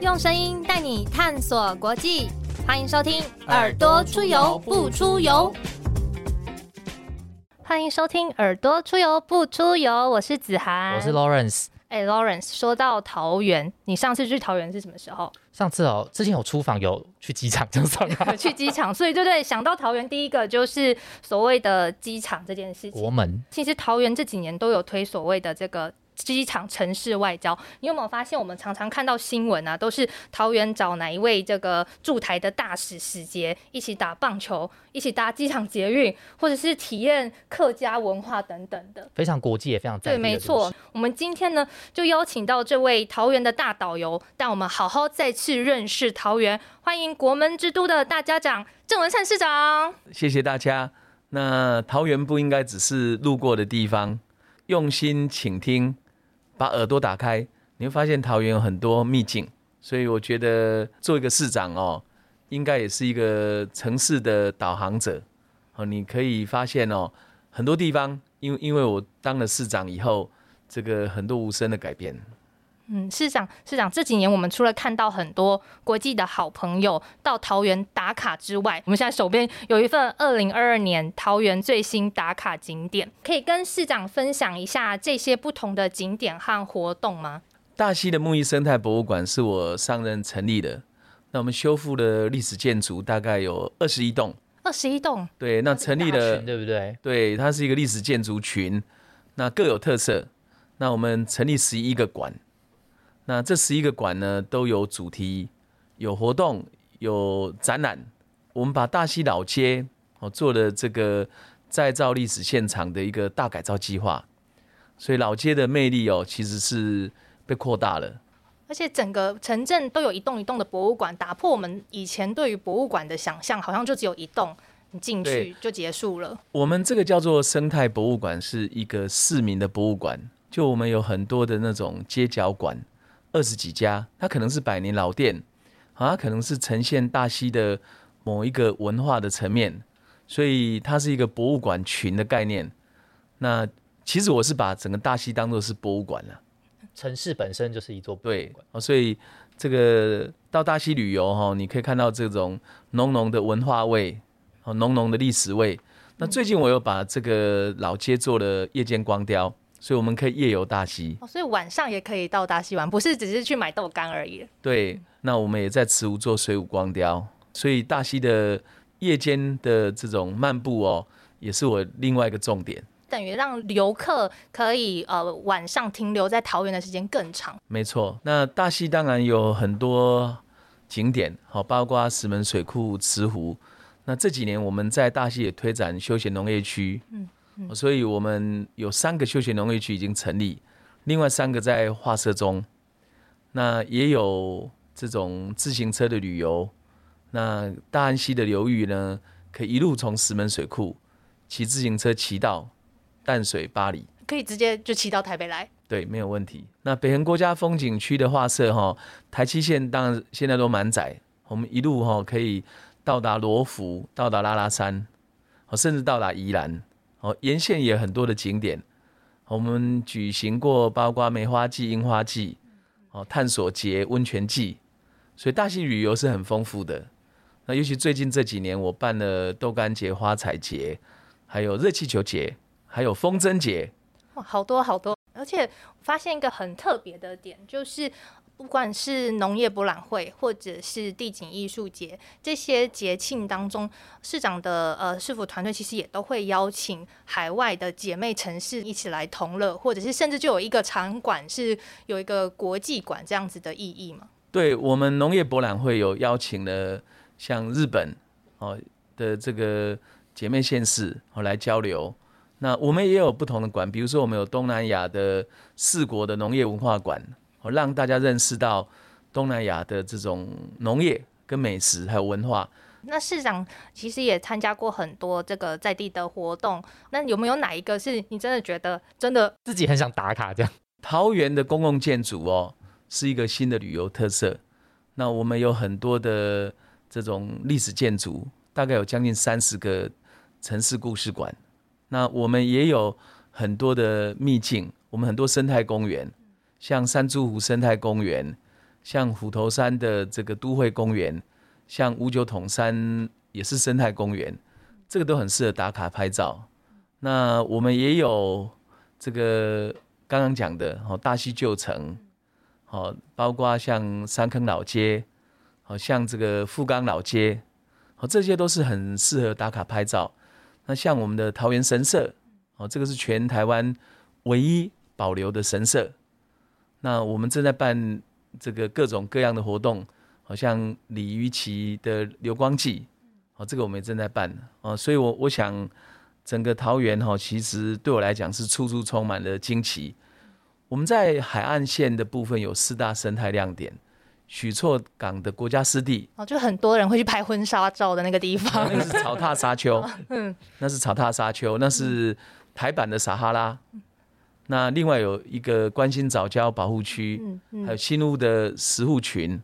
用声音带你探索国际，欢迎收听《耳朵出游不出游》。欢迎收听《耳朵出游不出游》，我是子涵，我是 Lawrence。哎，Lawrence，说到桃园，你上次去桃园是什么时候？上次哦，之前有出访，有去机场，就算了。去机场，所以对对，想到桃园，第一个就是所谓的机场这件事情。国门，其实桃园这几年都有推所谓的这个。机场城市外交，你有没有发现，我们常常看到新闻啊，都是桃园找哪一位这个驻台的大使使节一起打棒球，一起搭机场捷运，或者是体验客家文化等等的，非常国际也非常对，没错。我们今天呢，就邀请到这位桃园的大导游，带我们好好再次认识桃园。欢迎国门之都的大家长郑文灿市长，谢谢大家。那桃园不应该只是路过的地方，用心倾听。把耳朵打开，你会发现桃园有很多秘境，所以我觉得做一个市长哦，应该也是一个城市的导航者哦。你可以发现哦，很多地方，因为因为我当了市长以后，这个很多无声的改变。嗯，市长，市长，这几年我们除了看到很多国际的好朋友到桃园打卡之外，我们现在手边有一份二零二二年桃园最新打卡景点，可以跟市长分享一下这些不同的景点和活动吗？大溪的木艺生态博物馆是我上任成立的，那我们修复的历史建筑大概有二十一栋，二十一栋，对，那成立了，对不对？对，它是一个历史建筑群，那各有特色，那我们成立十一个馆。那这十一个馆呢，都有主题、有活动、有展览。我们把大溪老街哦做了这个再造历史现场的一个大改造计划，所以老街的魅力哦其实是被扩大了。而且整个城镇都有一栋一栋的博物馆，打破我们以前对于博物馆的想象，好像就只有一栋，你进去就结束了。我们这个叫做生态博物馆，是一个市民的博物馆。就我们有很多的那种街角馆。二十几家，它可能是百年老店，啊，可能是呈现大溪的某一个文化的层面，所以它是一个博物馆群的概念。那其实我是把整个大溪当做是博物馆了，城市本身就是一座博物馆，所以这个到大溪旅游哈，你可以看到这种浓浓的文化味，哦，浓浓的历史味。那最近我又把这个老街做了夜间光雕。所以我们可以夜游大溪，哦，所以晚上也可以到大溪玩，不是只是去买豆干而已。对，那我们也在慈湖做水舞光雕，所以大溪的夜间的这种漫步哦，也是我另外一个重点。等于让游客可以呃晚上停留在桃园的时间更长。没错，那大溪当然有很多景点，好，包括石门水库、慈湖。那这几年我们在大溪也推展休闲农业区，嗯。所以，我们有三个休闲农业区已经成立，另外三个在画设中。那也有这种自行车的旅游。那大安溪的流域呢，可以一路从石门水库骑自行车骑到淡水、巴黎，可以直接就骑到台北来。对，没有问题。那北横国家风景区的画社哈，台七线当然现在都满载，我们一路哈可以到达罗浮，到达拉拉山，哦，甚至到达宜兰。哦，沿线也很多的景点，我们举行过包括梅花季、樱花季，哦，探索节、温泉季，所以大溪旅游是很丰富的。那尤其最近这几年，我办了豆干节、花彩节，还有热气球节，还有风筝节，哇，好多好多！而且发现一个很特别的点，就是。不管是农业博览会，或者是地景艺术节，这些节庆当中，市长的呃市府团队其实也都会邀请海外的姐妹城市一起来同乐，或者是甚至就有一个场馆是有一个国际馆这样子的意义嘛？对我们农业博览会有邀请了像日本哦的这个姐妹县市哦来交流，那我们也有不同的馆，比如说我们有东南亚的四国的农业文化馆。哦，让大家认识到东南亚的这种农业、跟美食还有文化。那市长其实也参加过很多这个在地的活动，那有没有哪一个是你真的觉得真的自己很想打卡这样？桃园的公共建筑哦，是一个新的旅游特色。那我们有很多的这种历史建筑，大概有将近三十个城市故事馆。那我们也有很多的秘境，我们很多生态公园。像山珠湖生态公园，像虎头山的这个都会公园，像五九统山也是生态公园，这个都很适合打卡拍照。那我们也有这个刚刚讲的哦，大溪旧城，哦，包括像三坑老街，好像这个富冈老街，好，这些都是很适合打卡拍照。那像我们的桃园神社，哦，这个是全台湾唯一保留的神社。那我们正在办这个各种各样的活动，好像鲤鱼旗的流光祭，哦，这个我们也正在办。哦，所以我我想整个桃园哈，其实对我来讲是处处充满了惊奇。我们在海岸线的部分有四大生态亮点，许厝港的国家湿地，哦，就很多人会去拍婚纱照的那个地方，那个是草踏沙丘，嗯，那是草踏沙丘，那是台版的撒哈拉。那另外有一个关心早礁保护区，还有新屋的石户群，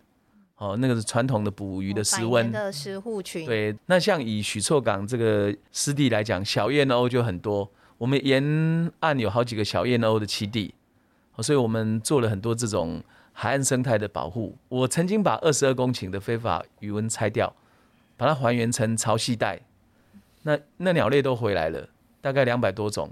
哦，那个是传统的捕鱼的石温的石户群。对，那像以许厝港这个湿地来讲，小燕鸥就很多。我们沿岸有好几个小燕鸥的栖地，所以我们做了很多这种海岸生态的保护。我曾经把二十二公顷的非法渔温拆掉，把它还原成潮汐带，那那鸟类都回来了，大概两百多种。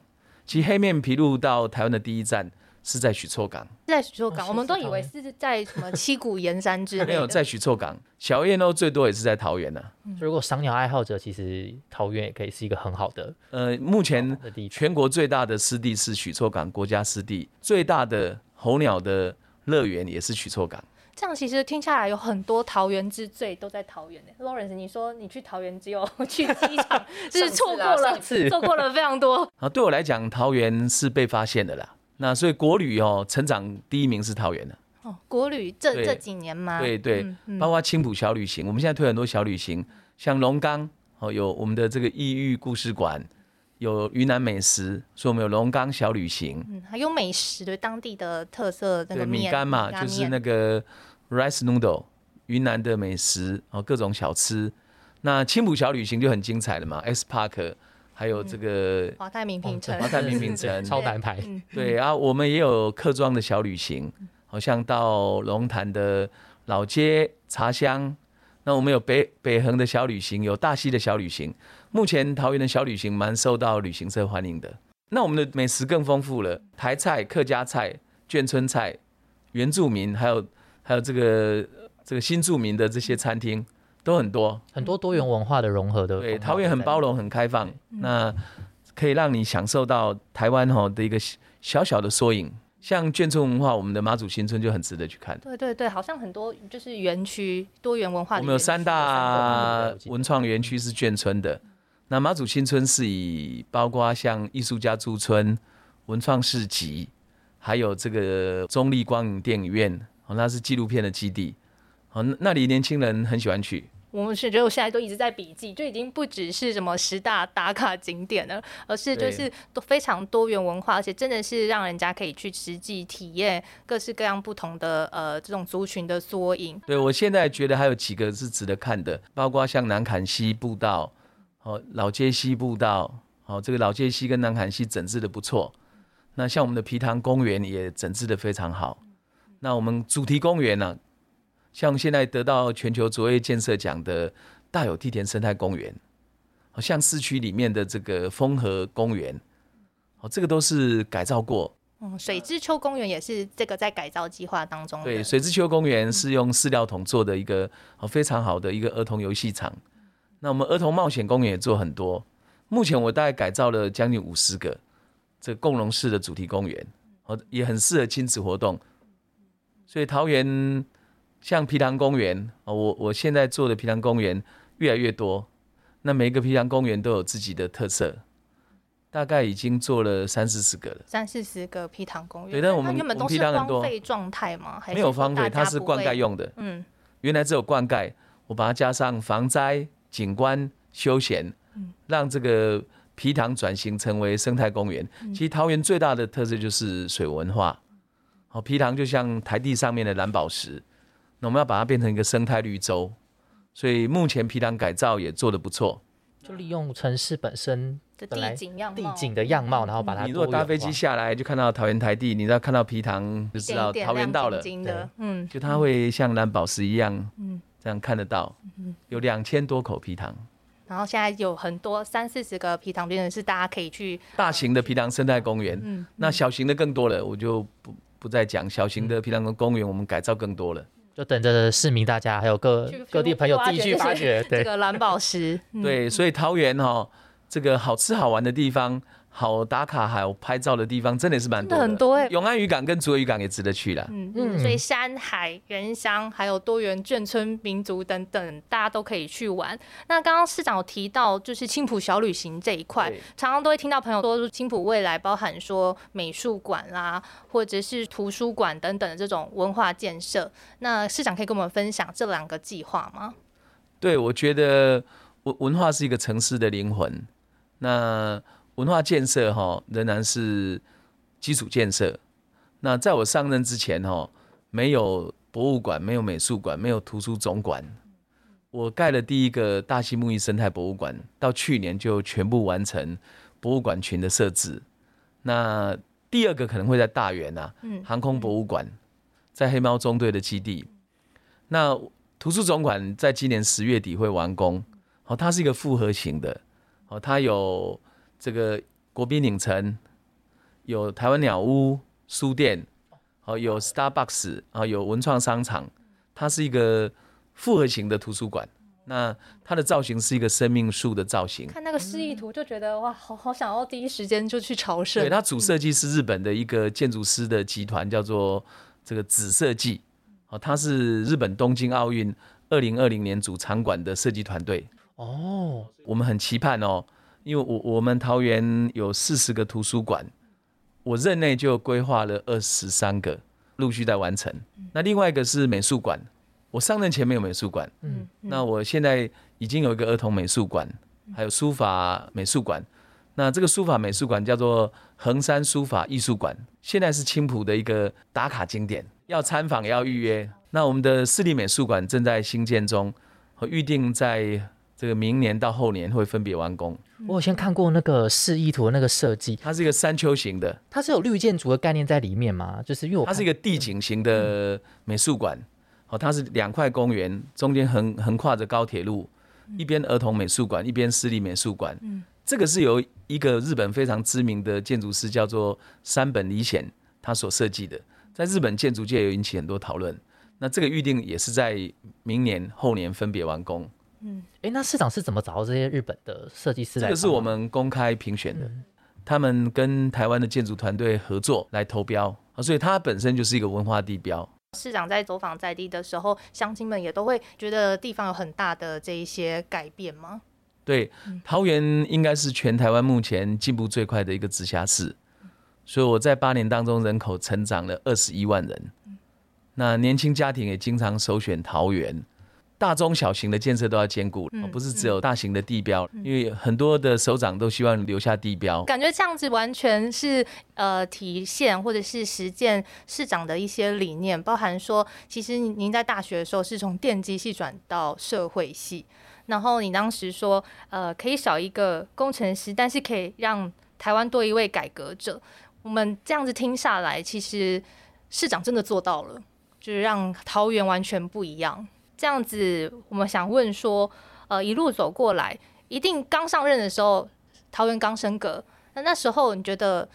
其实黑面琵鹭到台湾的第一站是在许厝港，在许厝港，我们都以为是在什么七股岩山之类的。没有，在许厝港。小燕鸥最多也是在桃园呢。如果赏鸟爱好者，其实桃园也可以是一个很好的。呃，目前全国最大的湿地是许厝港国家湿地，最大的候鸟的乐园也是许厝港。这样其实听下来有很多桃园之最都在桃园呢。Lawrence，你说你去桃园只有 去机场，是错过了，错过了非常多。啊，对我来讲，桃园是被发现的啦。那所以国旅哦，成长第一名是桃园的。哦，国旅这这几年吗？对对，包括青浦小旅行，我们现在推很多小旅行，像龙岗哦，有我们的这个异域故事馆，有云南美食，所以我们有龙岗小旅行。嗯，还有美食的当地的特色那个米干嘛，就是那个。Rice noodle，云南的美食哦，各种小吃。那青浦小旅行就很精彩了嘛，X Park，还有这个华泰名品城，华泰名品城 超难排。对啊，我们也有客庄的小旅行，好像到龙潭的老街茶香。那我们有北北横的小旅行，有大溪的小旅行。目前桃园的小旅行蛮受到旅行社欢迎的。那我们的美食更丰富了，台菜、客家菜、眷村菜、原住民，还有。还有这个这个新住民的这些餐厅都很多，很多多元文化的融合的。对，桃园很包容、很开放，那可以让你享受到台湾哈的一个小小的缩影。像眷村文化，我们的妈祖新村就很值得去看。对对对，好像很多就是园区多元文化。我们有三大文创园区是眷村的，那妈祖新村是以包括像艺术家驻村、文创市集，还有这个中立光影电影院。哦，那是纪录片的基地，哦，那里年轻人很喜欢去。我们是觉得我现在都一直在笔记，就已经不只是什么十大打卡景点了，而是就是都非常多元文化，而且真的是让人家可以去实际体验各式各样不同的呃这种族群的缩影。对我现在觉得还有几个是值得看的，包括像南坎西步道，哦，老街西步道，哦，这个老街西跟南坎西整治的不错。那像我们的皮塘公园也整治的非常好。那我们主题公园呢，像现在得到全球卓越建设奖的大有梯田生态公园，好像市区里面的这个丰和公园，哦，这个都是改造过。嗯，水之丘公园也是这个在改造计划当中。对，水之丘公园是用饲料桶做的一个哦非常好的一个儿童游戏场。那我们儿童冒险公园也做很多，目前我大概改造了将近五十个这共融式的主题公园，哦，也很适合亲子活动。所以桃园像皮塘公园啊，我我现在做的皮塘公园越来越多，那每一个皮塘公园都有自己的特色，大概已经做了三四十个了。三四十个皮塘公园，对，但我们原本都是荒废状态吗？没有荒废，它是灌溉用的。嗯，原来只有灌溉，我把它加上防灾、景观、休闲，让这个皮塘转型成为生态公园。其实桃园最大的特色就是水文化。哦，皮塘就像台地上面的蓝宝石，那我们要把它变成一个生态绿洲，所以目前皮塘改造也做得不错。就利用城市本身的地景样貌，地景的样貌，然后把它你如果搭飞机下来，就看到桃园台地，你知道看到皮塘就知道桃园到了。嗯，就它会像蓝宝石一样，嗯这样看得到。有两千多口皮塘，然后现在有很多三四十个皮塘边是大家可以去，大型的皮塘生态公园，嗯，那小型的更多了，我就不不再讲。小型的皮塘公园我们改造更多了。就等着市民大家还有各各地朋友自己去去挖掘发掘，对，这个蓝宝石，嗯，对，所以桃园哈、这个好吃好玩的地方，好打卡、还有拍照的地方，真的是蛮多的。很多哎，永安渔港跟竹围渔港也值得去啦。嗯嗯嗯，所以山海原乡还有多元眷村民族等等，大家都可以去玩。那刚刚市长有提到，就是青浦小旅行这一块，常常都会听到朋友说，青浦未来包含说美术馆啦，或者是图书馆等等的这种文化建设。那市长可以跟我们分享这两个计划吗？对，我觉得文文化是一个城市的灵魂。那文化建设哈、仍然是基础建设。那在我上任之前哈、没有博物馆，没有美术馆，没有图书总馆。我盖了第一个大溪木艺生态博物馆，到去年就全部完成博物馆群的设置。那第二个可能会在大园啊，嗯航空博物馆，在黑猫中队的基地。那图书总馆在今年十月底会完工，哦，它是一个复合型的，哦，它有这个国宾影城，有台湾鸟屋书店，哦，有 Starbucks，啊，有文创商场，它是一个复合型的图书馆。那它的造型是一个生命树的造型，看那个示意图就觉得哇，好好想要第一时间就去朝圣。对，它主设计是日本的一个建筑师的集团，叫做这个紫设计。哦，它是日本东京奥运二零二零年主场馆的设计团队。哦，我们很期盼哦，因为我我们桃园有四十个图书馆，我任内就规划了二十三个，陆续在完成。那另外一个是美术馆，我上任前没有美术馆，嗯，那我现在已经有一个儿童美术馆，还有书法美术馆。那这个书法美术馆叫做衡山书法艺术馆，现在是青浦的一个打卡景点，要参访也要预约。那我们的市立美术馆正在兴建中，和预定在这个明年到后年会分别完工。我有先看过那个示意图的那个设计，它是一个山丘型的，它是有绿建筑的概念在里面吗？就是因为我它是一个地景型的美术馆。哦，它是两块公园，中间横横跨着高铁路，一边儿童美术馆，一边私立美术馆。嗯这个是由一个日本非常知名的建筑师叫做山本理显他所设计的，在日本建筑界有引起很多讨论。那这个预定也是在明年后年分别完工。哎，那市长是怎么找到这些日本的设计师来？这个是我们公开评选的，他们跟台湾的建筑团队合作来投标啊，所以它本身就是一个文化地标。市长在走访在地的时候，乡亲们也都会觉得地方有很大的这一些改变吗？对，桃园应该是全台湾目前进步最快的一个直辖市，所以我在八年当中人口成长了二十一万人。那年轻家庭也经常首选桃园，大中小型的建设都要兼顾，嗯不是只有大型的地标，因为很多的首长都希望留下地标。感觉这样子完全是呃体现或者是实践市长的一些理念，包含说，其实您在大学的时候是从电机系转到社会系，然后你当时说，呃，可以少一个工程师，但是可以让台湾多一位改革者。我们这样子听下来，其实市长真的做到了，就是让桃园完全不一样。这样子，我们想问说，呃，一路走过来，一定刚上任的时候，桃园刚升格，那那时候你觉得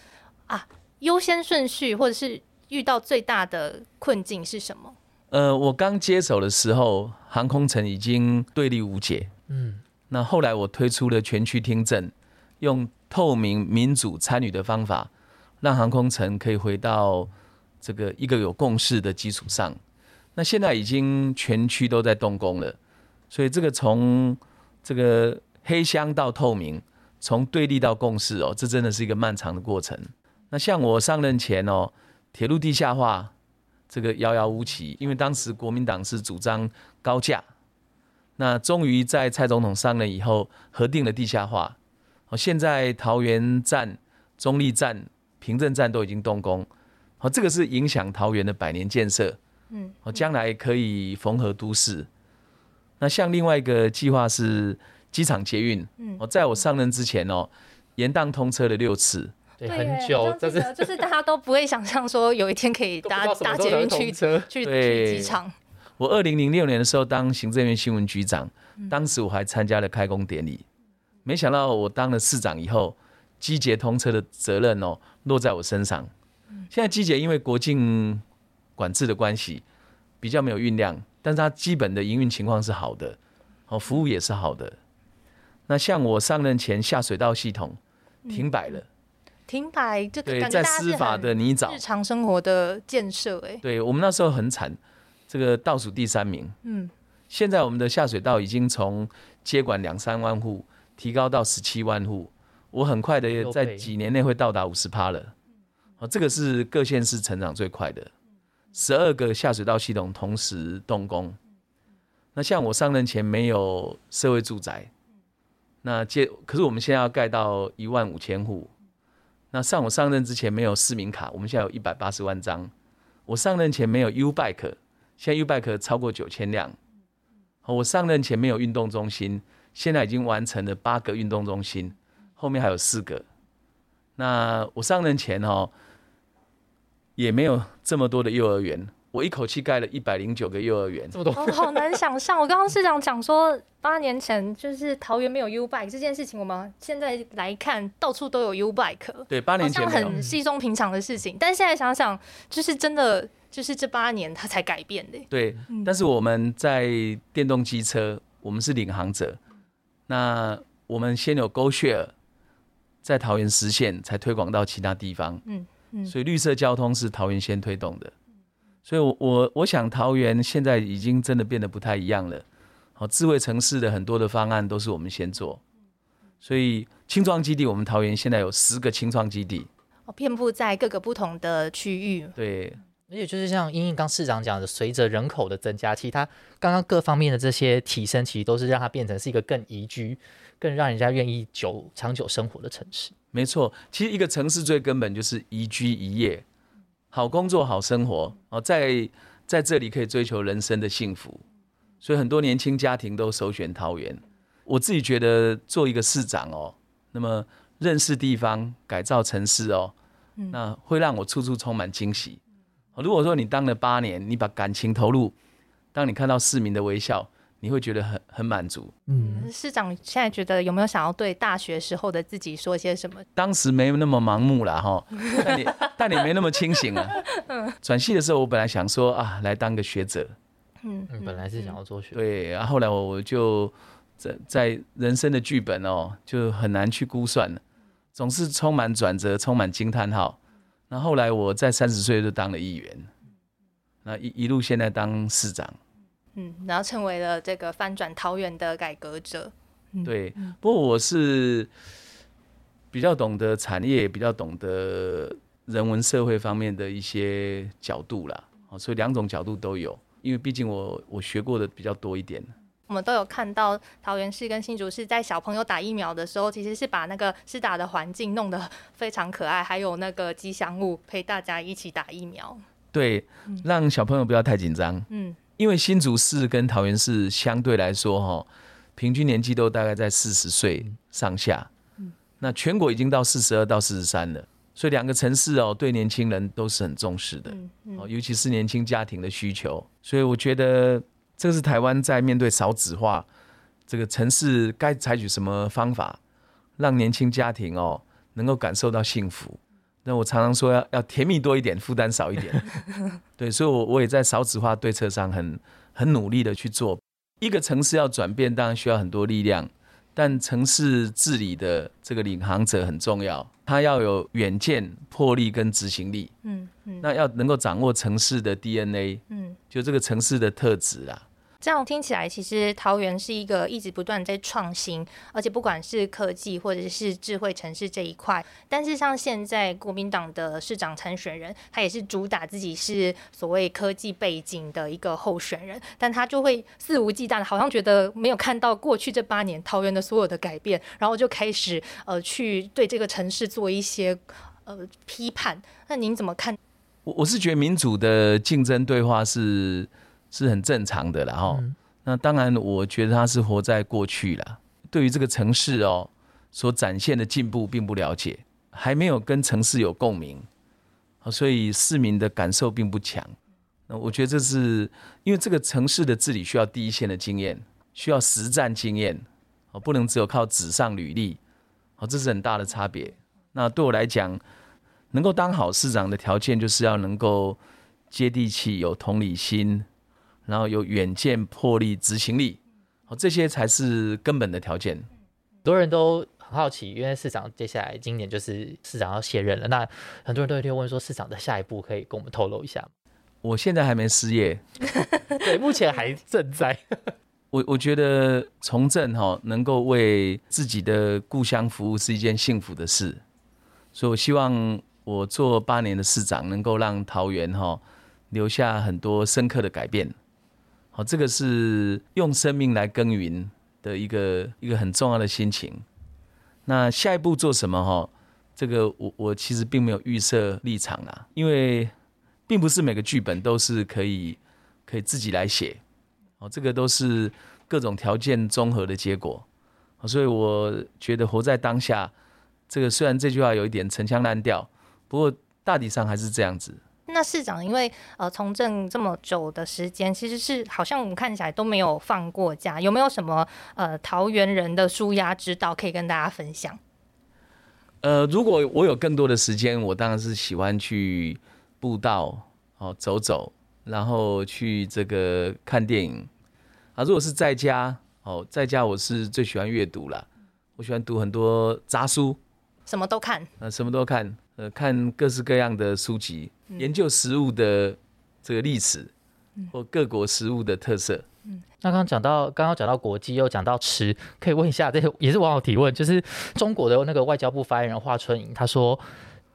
啊，优先顺序或者是遇到最大的困境是什么？呃，我刚接手的时候，航空城已经对立无解。嗯，那后来我推出了全区听证，用透明、民主、参与的方法，让航空城可以回到这个一个有共识的基础上。那现在已经全区都在动工了，所以这个从这个黑箱到透明，从对立到共识哦，这真的是一个漫长的过程。那像我上任前哦，铁路地下化这个遥遥无期，因为当时国民党是主张高架，那终于在蔡总统上任以后核定了地下化。哦，现在桃园站、中立站、平镇站都已经动工，好，这个是影响桃园的百年建设。嗯，哦，将来可以缝合都市。那像另外一个计划是机场捷运，嗯哦，在我上任之前哦，延宕通车了六次，对，很久，好这是 就是大家都不会想象说有一天可以搭搭捷运去。去去机场。我二零零六年的时候当行政院新闻局长，嗯当时我还参加了开工典礼。没想到我当了市长以后，机捷通车的责任哦落在我身上。嗯现在机捷因为国境管制的关系，比较没有运量，但是它基本的营运情况是好的，哦，服务也是好的。那像我上任前下水道系统停摆了，停摆，这个对，在司法的泥沼。日，常生活的建设，哎，对我们那时候很惨，这个倒数第三名。嗯，现在我们的下水道已经从接管两三万户提高到十七万户，我很快的在几年内会到达五十趴了。哦，这个是各县市成长最快的，十二个下水道系统同时动工。那像我上任前没有社会住宅，那接可是我们现在要盖到一万五千户。那上我上任之前没有市民卡，我们现在有一百八十万张。我上任前没有 U Bike，现在 U Bike 超过九千辆。我上任前没有运动中心，现在已经完成了八个运动中心，后面还有四个。那我上任前哦，也没有这么多的幼儿园，我一口气盖了一百零九个幼儿园。这么多，我，好难想象。我刚刚市长讲说，八年前就是桃园没有 U Bike 这件事情，我们现在来看，到处都有 U Bike，对，八年前没有。像很稀松平常的事情。但现在想想，就是真的，就是这八年它才改变的。对，嗯但是我们在电动机车，我们是领航者。那我们先有 Go Share，在桃园实现，才推广到其他地方。嗯嗯所以绿色交通是桃园先推动的。所以我，我我想桃园现在已经真的变得不太一样了。好，智慧城市的很多的方案都是我们先做。所以，青创基地，我们桃园现在有十个青创基地。哦，遍布在各个不同的区域。对，而且就是像英英刚市长讲的，随着人口的增加，其实它刚刚各方面的这些提升，其实都是让它变成是一个更宜居、更让人家愿意久长久生活的城市。没错，其实一个城市最根本就是宜居宜业，好工作好生活哦，在在这里可以追求人生的幸福，所以很多年轻家庭都首选桃园。我自己觉得做一个市长哦，那么认识地方、改造城市哦，那会让我处处充满惊喜。哦如果说你当了八年，你把感情投入，当你看到市民的微笑，你会觉得很很满足。嗯，市长现在觉得有没有想要对大学时候的自己说些什么？当时没那么盲目了，哈，但你 但你没那么清醒啊。转系的时候，我本来想说啊，来当个学者，嗯嗯，本来是想要做学，对，然后后来我我就在在人生的剧本哦，就很难去估算了，总是充满转折，充满惊叹号。那后来我在三十岁就当了议员，那一一路现在当市长。嗯，然后成为了这个翻转桃园的改革者。嗯对，不过我是比较懂得产业，比较懂得人文社会方面的一些角度啦，哦，所以两种角度都有，因为毕竟我我学过的比较多一点。我们都有看到桃园市跟新竹市在小朋友打疫苗的时候，其实是把那个施打的环境弄得 非常可爱，还有那个吉祥物陪大家一起打疫苗。对，让小朋友不要太紧张，嗯因为新竹市跟桃园市相对来说，哈，平均年纪都大概在四十岁上下。那全国已经到四十二到四十三了，所以两个城市哦，对年轻人都是很重视的。嗯嗯哦，尤其是年轻家庭的需求，所以我觉得这是台湾在面对少子化这个城市该采取什么方法，让年轻家庭哦能够感受到幸福。那我常常说要要甜蜜多一点，负担少一点。对，所以我我也在少子化对策上很很努力的去做。一个城市要转变，当然需要很多力量，但城市治理的这个领航者很重要，他要有远见、魄力跟执行力。嗯嗯那要能够掌握城市的 DNA，嗯，就这个城市的特质啊。这样听起来，其实桃园是一个一直不断在创新，而且不管是科技或者是智慧城市这一块，但是像现在国民党的市长参选人，他也是主打自己是所谓科技背景的一个候选人，但他就会肆无忌惮，好像觉得没有看到过去这八年桃园的所有的改变，然后就开始呃去对这个城市做一些呃批判。那您怎么看？我我是觉得民主的竞争对话是是很正常的啦哈。嗯那当然，我觉得他是活在过去啦。对于这个城市哦所展现的进步并不了解，还没有跟城市有共鸣，啊，所以市民的感受并不强。那我觉得这是因为这个城市的治理需要第一线的经验，需要实战经验，哦，不能只有靠纸上履历，哦，这是很大的差别。那对我来讲，能够当好市长的条件，就是要能够接地气、有同理心，然后有远见、魄力、执行力，哦，这些才是根本的条件。很多人都很好奇，因为市长接下来今年就是市长要卸任了，那很多人都会问说，市长的下一步可以跟我们透露一下吗？我现在还没失业，对，目前还正在。我我觉得从政哈，能够为自己的故乡服务是一件幸福的事，所以我希望我做八年的市长，能够让桃园哈留下很多深刻的改变。好，这个是用生命来耕耘的一个一个很重要的心情。那下一步做什么哈？这个我我其实并没有预设立场啊，因为并不是每个剧本都是可以可以自己来写。哦，这个都是各种条件综合的结果，所以我觉得活在当下，这个虽然这句话有一点陈腔滥调，不过大体上还是这样子。那市长因为呃从政这么久的时间，其实是好像我们看起来都没有放过假，有没有什么呃桃园人的舒压之道可以跟大家分享？呃，如果我有更多的时间，我当然是喜欢去步道哦走走。然后去这个看电影啊，如果是在家哦，在家我是最喜欢阅读了，我喜欢读很多杂书，什么都看，呃，什么都看，呃，看各式各样的书籍，研究食物的这个历史或各国食物的特色。嗯，那刚刚讲到，刚刚讲到国际，又讲到吃，可以问一下，这也是网友提问，就是中国的那个外交部发言人华春莹他说。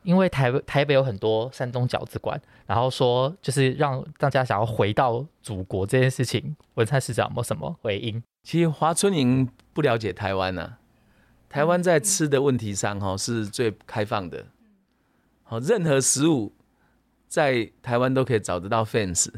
因为台台北有很多山东饺子馆，然后说就是让大家想要回到祖国这件事情，文灿市长有什么回应？其实华春莹不了解台湾呐，台湾在吃的问题上哈是最开放的，好，任何食物在台湾都可以找得到 fans，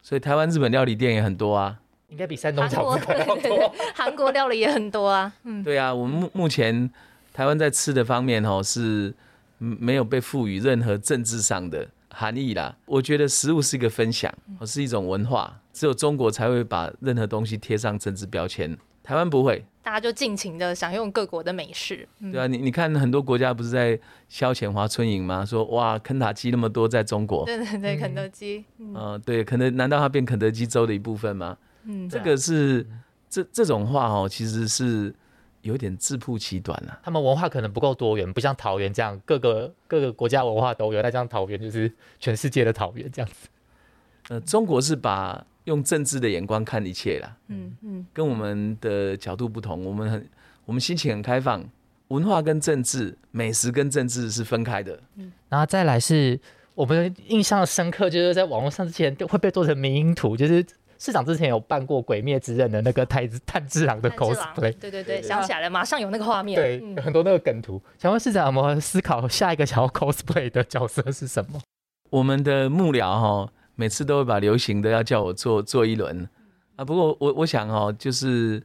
所以台湾日本料理店也很多啊，应该比山东饺子馆多，韩国料理也很多啊，嗯，对啊，我们目目前台湾在吃的方面哦是。没有被赋予任何政治上的含义啦。我觉得食物是一个分享，是一种文化，只有中国才会把任何东西贴上政治标签，台湾不会。大家就尽情的享用各国的美食。对啊，你你看很多国家不是在消遣华春莹吗？说哇，肯塔基那么多在中国。对对对，肯德基。嗯，对，可能难道它变肯德基州的一部分吗？嗯，这个是这这种话哦，其实是。有点自曝其短了。他们文化可能不够多元，不像桃园这样各个各个国家文化都有。那像桃园就是全世界的桃园这样子。呃，中国是把用政治的眼光看一切啦。嗯嗯，跟我们的角度不同，我们很我们心情很开放。文化跟政治、美食跟政治是分开的。嗯，然后再来是我们印象深刻，就是在网络上之前会被做成迷因图，就是。市长之前有办过《鬼灭之刃》的那个太子炭治郎的 cosplay，对对对，想起来了，马上有那个画面，对，很多那个梗图。想问市长有没有思考下一个想要 cosplay 的角色是什么？我们的幕僚哈，每次都会把流行的要叫我做做一轮啊。不过我我想哦，就是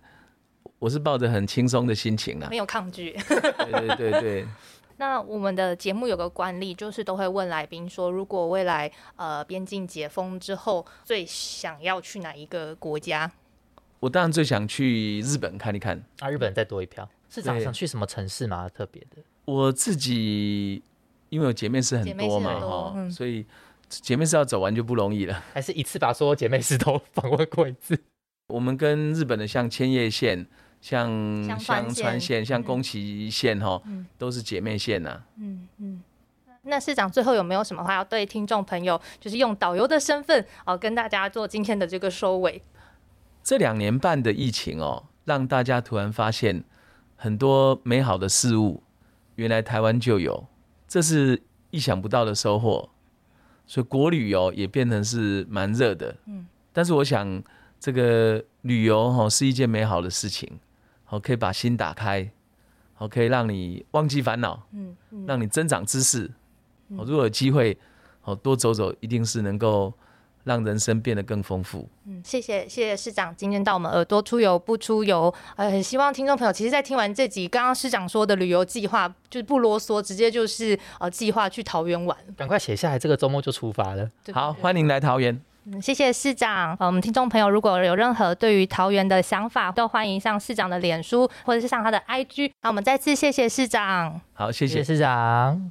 我是抱着很轻松的心情啦，没有抗拒。对对对对。那我们的节目有个惯例，就是都会问来宾说，如果未来呃边境解封之后，最想要去哪一个国家？我当然最想去日本看一看。啊，日本再多一票。是长想去什么城市吗？特别的？我自己因为我姐妹是很多嘛，哈，所以姐妹市要走完就不容易了。还是一次把所有姐妹市都访问过一次？我们跟日本的像千叶县。像香川县、像宫崎县哈，都是姐妹县呐。嗯嗯。那市长最后有没有什么话要对听众朋友，就是用导游的身份哦，跟大家做今天的这个收尾？这两年半的疫情哦，让大家突然发现很多美好的事物，原来台湾就有，这是意想不到的收获。所以国旅游也变成是蛮热的。嗯。但是我想，这个旅游哈是一件美好的事情。好，可以把心打开，好，可以让你忘记烦恼，嗯，让你增长知识。好，如果有机会，好多走走，一定是能够让人生变得更丰富。嗯，谢谢谢谢市长今天到我们耳朵出游不出游，呃，很希望听众朋友其实，在听完这集，刚刚市长说的旅游计划，就是不啰嗦，直接就是呃计划去桃园玩。赶快写下来，这个周末就出发了。对好，欢迎来桃园。嗯，谢谢市长。呃，我们听众朋友如果有任何对于桃园的想法，都欢迎上市长的脸书或者是上他的 IG。那我们再次谢谢市长。好，谢谢谢谢市长。